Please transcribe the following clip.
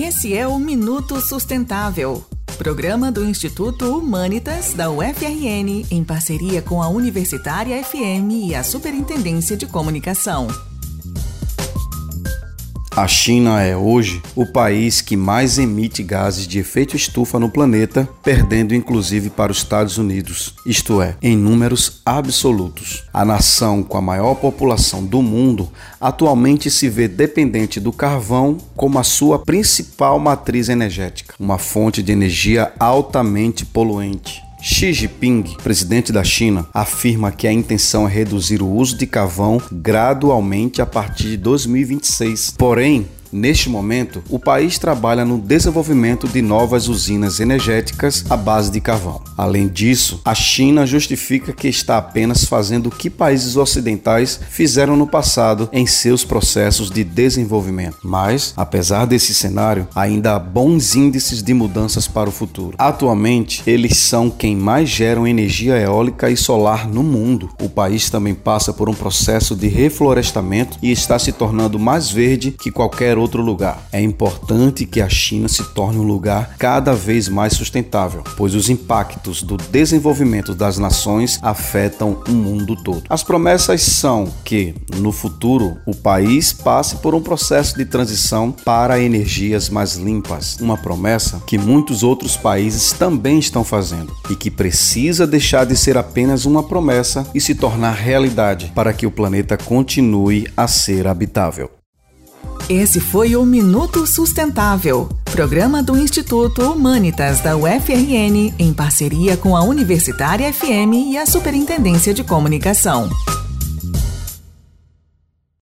Esse é o Minuto Sustentável, programa do Instituto Humanitas da UFRN, em parceria com a Universitária FM e a Superintendência de Comunicação. A China é hoje o país que mais emite gases de efeito estufa no planeta, perdendo inclusive para os Estados Unidos, isto é, em números absolutos. A nação com a maior população do mundo atualmente se vê dependente do carvão como a sua principal matriz energética, uma fonte de energia altamente poluente. Xi Jinping, presidente da China, afirma que a intenção é reduzir o uso de carvão gradualmente a partir de 2026. Porém, Neste momento, o país trabalha no desenvolvimento de novas usinas energéticas à base de carvão. Além disso, a China justifica que está apenas fazendo o que países ocidentais fizeram no passado em seus processos de desenvolvimento. Mas, apesar desse cenário, ainda há bons índices de mudanças para o futuro. Atualmente, eles são quem mais geram energia eólica e solar no mundo. O país também passa por um processo de reflorestamento e está se tornando mais verde que qualquer outro lugar. É importante que a China se torne um lugar cada vez mais sustentável, pois os impactos do desenvolvimento das nações afetam o mundo todo. As promessas são que, no futuro, o país passe por um processo de transição para energias mais limpas, uma promessa que muitos outros países também estão fazendo e que precisa deixar de ser apenas uma promessa e se tornar realidade para que o planeta continue a ser habitável. Esse foi o Minuto Sustentável, programa do Instituto Humanitas da UFRN, em parceria com a Universitária FM e a Superintendência de Comunicação.